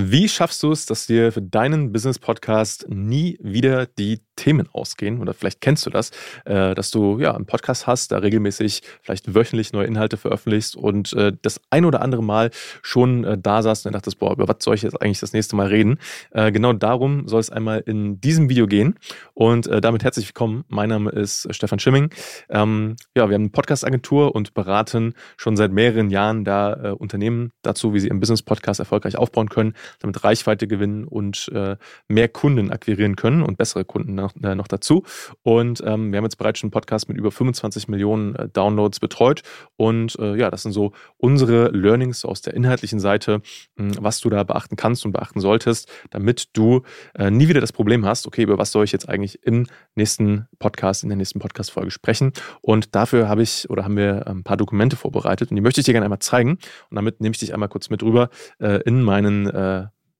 Wie schaffst du es, dass dir für deinen Business-Podcast nie wieder die Themen ausgehen? Oder vielleicht kennst du das, äh, dass du ja einen Podcast hast, da regelmäßig vielleicht wöchentlich neue Inhalte veröffentlichst und äh, das ein oder andere Mal schon äh, da saßt und dachtest, boah, über was soll ich jetzt eigentlich das nächste Mal reden? Genau darum soll es einmal in diesem Video gehen. Und damit herzlich willkommen. Mein Name ist Stefan Schimming. Ähm, ja, wir haben eine Podcast-Agentur und beraten schon seit mehreren Jahren da Unternehmen dazu, wie sie ihren Business-Podcast erfolgreich aufbauen können damit Reichweite gewinnen und äh, mehr Kunden akquirieren können und bessere Kunden noch, äh, noch dazu. Und ähm, wir haben jetzt bereits schon einen Podcast mit über 25 Millionen äh, Downloads betreut. Und äh, ja, das sind so unsere Learnings aus der inhaltlichen Seite, mh, hm, was du da beachten kannst und beachten solltest, damit du äh, nie wieder das Problem hast, okay, über was soll ich jetzt eigentlich im nächsten Podcast, in der nächsten Podcast-Folge sprechen. Und dafür habe ich oder haben wir ein paar Dokumente vorbereitet und die möchte ich dir gerne einmal zeigen. Und damit nehme ich dich einmal kurz mit rüber äh, in meinen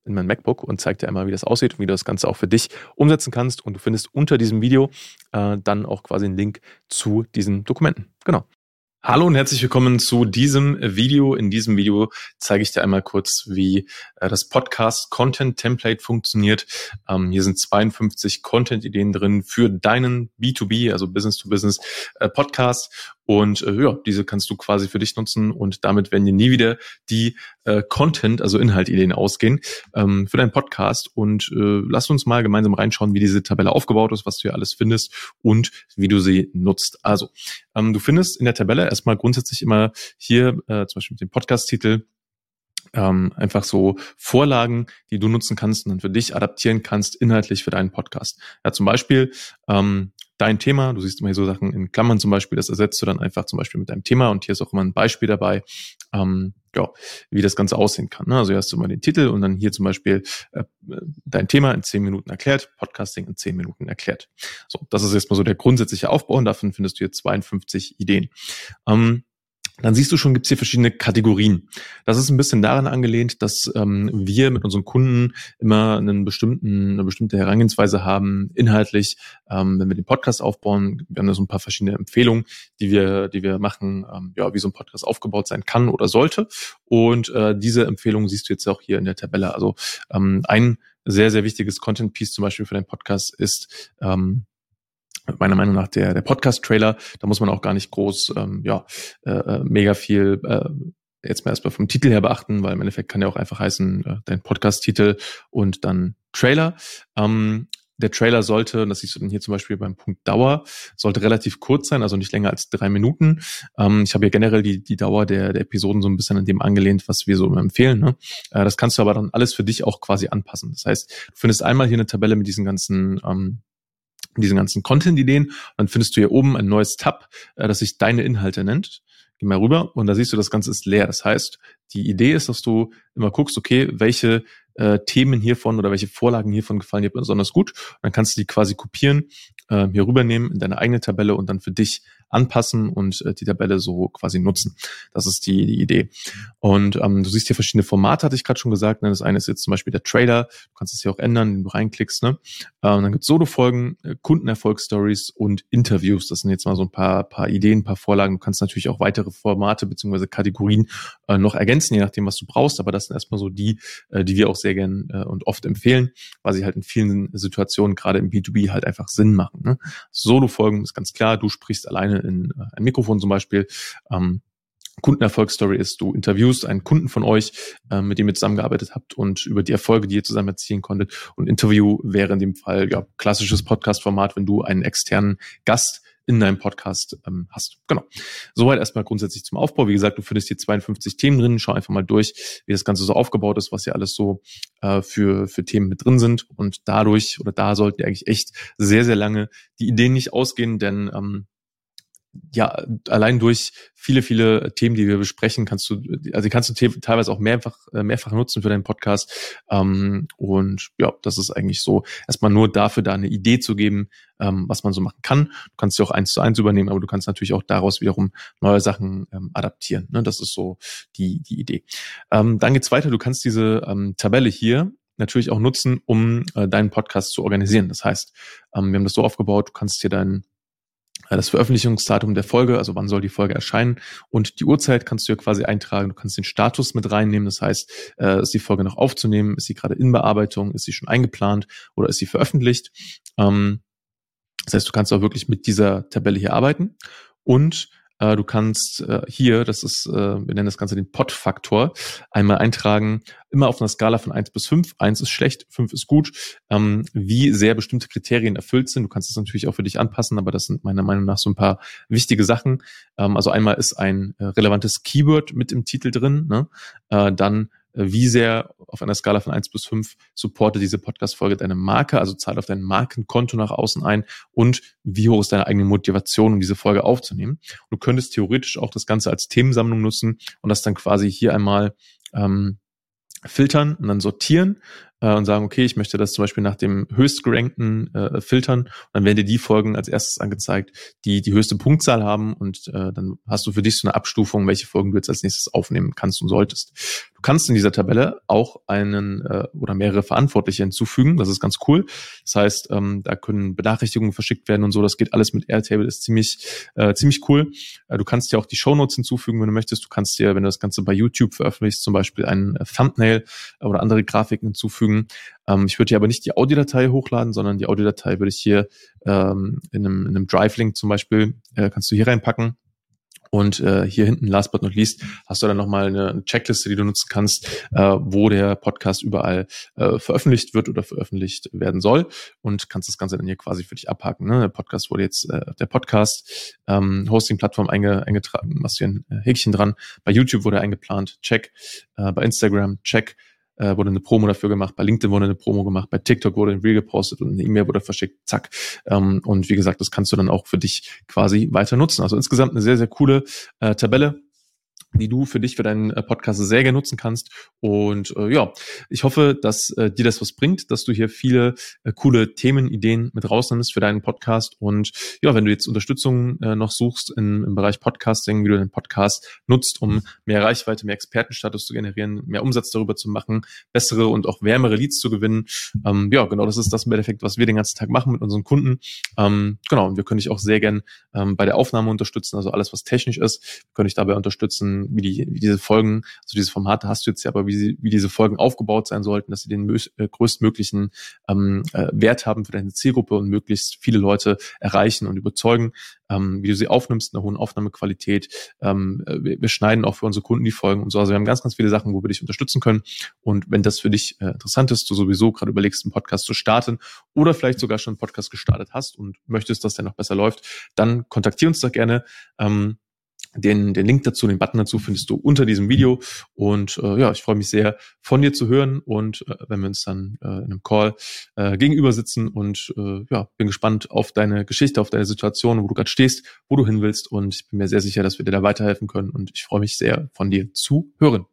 in mein MacBook und zeigt dir einmal, wie das aussieht und wie du das Ganze auch für dich umsetzen kannst. Und du findest unter diesem Video äh, dann auch quasi einen Link zu diesen Dokumenten. Genau. Hallo und herzlich willkommen zu diesem Video. In diesem Video zeige ich dir einmal kurz, wie äh, das Podcast Content Template funktioniert. Ähm, hier sind 52 Content-Ideen drin für deinen B2B, also Business to Business äh, Podcast. Und äh, ja, diese kannst du quasi für dich nutzen und damit werden dir nie wieder die äh, Content, also Inhaltideen ausgehen ähm, für deinen Podcast. Und äh, lass uns mal gemeinsam reinschauen, wie diese Tabelle aufgebaut ist, was du hier alles findest und wie du sie nutzt. Also, ähm, du findest in der Tabelle erstmal grundsätzlich immer hier äh, zum Beispiel mit dem Podcast-Titel ähm, einfach so Vorlagen, die du nutzen kannst und dann für dich adaptieren kannst, inhaltlich für deinen Podcast. Ja, zum Beispiel ähm, dein Thema. Du siehst immer hier so Sachen in Klammern zum Beispiel, das ersetzt du dann einfach zum Beispiel mit deinem Thema und hier ist auch immer ein Beispiel dabei, ähm, ja, wie das Ganze aussehen kann. Ne? Also hier hast du mal den Titel und dann hier zum Beispiel äh, dein Thema in zehn Minuten erklärt, Podcasting in zehn Minuten erklärt. So, das ist jetzt mal so der grundsätzliche Aufbau und davon findest du hier 52 Ideen. Ähm, dann siehst du schon, gibt es hier verschiedene Kategorien. Das ist ein bisschen daran angelehnt, dass ähm, wir mit unseren Kunden immer einen bestimmten, eine bestimmte Herangehensweise haben, inhaltlich, ähm, wenn wir den Podcast aufbauen. Wir haben da so ein paar verschiedene Empfehlungen, die wir, die wir machen, ähm, ja, wie so ein Podcast aufgebaut sein kann oder sollte. Und äh, diese Empfehlungen siehst du jetzt auch hier in der Tabelle. Also ähm, ein sehr, sehr wichtiges Content-Piece zum Beispiel für deinen Podcast ist, ähm, meiner Meinung nach der, der Podcast-Trailer. Da muss man auch gar nicht groß, ähm, ja, äh, äh, mega viel äh, jetzt mal erstmal vom Titel her beachten, weil im Endeffekt kann ja auch einfach heißen, äh, dein Podcast-Titel und dann Trailer. Ähm, der Trailer sollte, und das siehst du dann hier zum Beispiel beim Punkt Dauer, sollte relativ kurz sein, also nicht länger als drei Minuten. Ähm, ich habe ja generell die, die Dauer der, der Episoden so ein bisschen an dem angelehnt, was wir so immer empfehlen. Ne? Äh, das kannst du aber dann alles für dich auch quasi anpassen. Das heißt, du findest einmal hier eine Tabelle mit diesen ganzen ähm, diesen ganzen Content-Ideen. Dann findest du hier oben ein neues Tab, äh, das sich deine Inhalte nennt. Geh mal rüber und da siehst du, das Ganze ist leer. Das heißt, die Idee ist, dass du immer guckst, okay, welche äh, Themen hiervon oder welche Vorlagen hiervon gefallen dir besonders gut. Und dann kannst du die quasi kopieren, äh, hier rübernehmen in deine eigene Tabelle und dann für dich anpassen und äh, die Tabelle so quasi nutzen. Das ist die, die Idee. Und ähm, du siehst hier verschiedene Formate, hatte ich gerade schon gesagt. Ne? Das eine ist jetzt zum Beispiel der Trailer. Du kannst es hier auch ändern, wenn du reinklickst. Ne? Ähm, dann gibt es Solo-Folgen, äh, Kundenerfolgsstories und Interviews. Das sind jetzt mal so ein paar, paar Ideen, ein paar Vorlagen. Du kannst natürlich auch weitere Formate beziehungsweise Kategorien äh, noch ergänzen, je nachdem, was du brauchst. Aber das sind erstmal so die, äh, die wir auch sehr gern äh, und oft empfehlen, weil sie halt in vielen Situationen, gerade im B2B, halt einfach Sinn machen. Ne? Solo-Folgen ist ganz klar, du sprichst alleine in äh, ein Mikrofon zum Beispiel. Ähm, Kundenerfolgsstory ist, du interviewst einen Kunden von euch, äh, mit dem ihr zusammengearbeitet habt und über die Erfolge, die ihr zusammen erzielen konntet. Und Interview wäre in dem Fall ja klassisches Podcast-Format, wenn du einen externen Gast in deinem Podcast ähm, hast. Genau. Soweit erstmal grundsätzlich zum Aufbau. Wie gesagt, du findest hier 52 Themen drin. Schau einfach mal durch, wie das Ganze so aufgebaut ist, was hier alles so äh, für, für Themen mit drin sind. Und dadurch oder da sollten eigentlich echt sehr, sehr lange die Ideen nicht ausgehen, denn ähm, ja, allein durch viele, viele Themen, die wir besprechen, kannst du, also kannst du teilweise auch mehrfach, äh, mehrfach nutzen für deinen Podcast. Ähm, und ja, das ist eigentlich so, erstmal nur dafür, da eine Idee zu geben, ähm, was man so machen kann. Du kannst sie auch eins zu eins übernehmen, aber du kannst natürlich auch daraus wiederum neue Sachen ähm, adaptieren. Ne? Das ist so die, die Idee. Ähm, dann geht's weiter. Du kannst diese ähm, Tabelle hier natürlich auch nutzen, um äh, deinen Podcast zu organisieren. Das heißt, ähm, wir haben das so aufgebaut, du kannst hier deinen das Veröffentlichungsdatum der Folge, also wann soll die Folge erscheinen? Und die Uhrzeit kannst du ja quasi eintragen. Du kannst den Status mit reinnehmen, das heißt, äh, ist die Folge noch aufzunehmen, ist sie gerade in Bearbeitung, ist sie schon eingeplant? Oder ist sie veröffentlicht. Ähm, das heißt, du kannst auch wirklich mit dieser Tabelle hier arbeiten. Und äh, du kannst äh, hier, das ist, äh, wir nennen das Ganze den Pot-Faktor, einmal eintragen, immer auf einer Skala von eins bis fünf. Eins ist schlecht, fünf ist gut, ähm, wie sehr bestimmte Kriterien erfüllt sind. Du kannst es natürlich auch für dich anpassen, aber das sind meiner Meinung nach so ein paar wichtige Sachen. Ähm, also einmal ist ein äh, relevantes Keyword mit im Titel drin, ne? äh, dann äh, wie sehr auf einer Skala von eins bis fünf supportet diese Podcast-Folge deine Marke, also zahlt auf dein Markenkonto nach außen ein und wie hoch ist deine eigene Motivation, um diese Folge aufzunehmen. du könntest theoretisch auch das Ganze als Themensammlung nutzen und das dann quasi hier einmal ähm, filtern und dann sortieren äh, und sagen, okay, ich möchte das zum Beispiel nach dem höchstgerankten äh, filtern. Und dann werden dir die Folgen als erstes angezeigt, die die höchste Punktzahl haben und äh, dann hast du für dich so eine Abstufung, welche Folgen du jetzt als nächstes aufnehmen kannst und solltest. Du kannst in dieser Tabelle auch einen äh, oder mehrere Verantwortliche hinzufügen. Das ist ganz cool. Das heißt, ähm, da können Benachrichtigungen verschickt werden und so. Das geht alles mit Airtable. Das ist ziemlich äh, ziemlich cool. Äh, du kannst dir auch die Shownotes hinzufügen, wenn du möchtest. Du kannst dir, wenn du das Ganze bei YouTube veröffentlichst, zum Beispiel ein äh, Thumbnail oder andere Grafiken hinzufügen. Ähm, ich würde hier aber nicht die Audiodatei hochladen, sondern die Audiodatei würde ich hier ähm, in einem, in einem Drive-Link zum Beispiel äh, kannst du hier reinpacken und äh, hier hinten, last but not least, hast du dann nochmal eine Checkliste, die du nutzen kannst, äh, wo der Podcast überall äh, veröffentlicht wird oder veröffentlicht werden soll und kannst das Ganze dann hier quasi für dich abhaken. Ne? Der Podcast wurde jetzt, äh, der Podcast ähm, einge, eingetragen, machst hier ein äh, Häkchen dran. Bei YouTube wurde eingeplant, check. Äh, bei Instagram, check äh, wurde eine Promo dafür gemacht, bei LinkedIn wurde eine Promo gemacht, bei TikTok wurde ein Reel gepostet und eine E-Mail wurde verschickt, zack. Ähm, und wie gesagt, das kannst du dann auch für dich quasi weiter nutzen. Also insgesamt eine sehr, sehr coole äh, Tabelle die du für dich, für deinen äh, Podcast sehr gerne nutzen kannst. Und äh, ja, ich hoffe, dass äh, dir das was bringt, dass du hier viele äh, coole Themenideen mit rausnimmst für deinen Podcast. Und ja, wenn du jetzt Unterstützung äh, noch suchst in, im Bereich Podcasting, wie du den Podcast nutzt, um mehr Reichweite, mehr Expertenstatus zu generieren, mehr Umsatz darüber zu machen, bessere und auch wärmere Leads zu gewinnen. Ähm, ja, genau, das ist das im Endeffekt, was wir den ganzen Tag machen mit unseren Kunden. Ähm, genau, und wir können dich auch sehr gern ähm, bei der Aufnahme unterstützen, also alles, was technisch ist, können dich dabei unterstützen wie, die, wie diese Folgen, also diese Formate hast du jetzt ja, aber wie, sie, wie diese Folgen aufgebaut sein sollten, dass sie den äh, größtmöglichen ähm, äh, Wert haben für deine Zielgruppe und möglichst viele Leute erreichen und überzeugen, ähm, wie du sie aufnimmst, eine hohen Aufnahmequalität. Ähm, äh, wir, wir schneiden auch für unsere Kunden die Folgen und so. Also wir haben ganz, ganz viele Sachen, wo wir dich unterstützen können. Und wenn das für dich äh, interessant ist, du sowieso gerade überlegst, einen Podcast zu starten oder vielleicht sogar schon einen Podcast gestartet hast und möchtest, dass der noch besser läuft, dann kontaktier uns doch gerne. Ähm, den, den Link dazu, den Button dazu findest du unter diesem Video. Und äh, ja, ich freue mich sehr, von dir zu hören und äh, wenn wir uns dann äh, in einem Call äh, gegenüber sitzen und äh, ja, bin gespannt auf deine Geschichte, auf deine Situation, wo du gerade stehst, wo du hin willst. Und ich bin mir sehr sicher, dass wir dir da weiterhelfen können. Und ich freue mich sehr, von dir zu hören.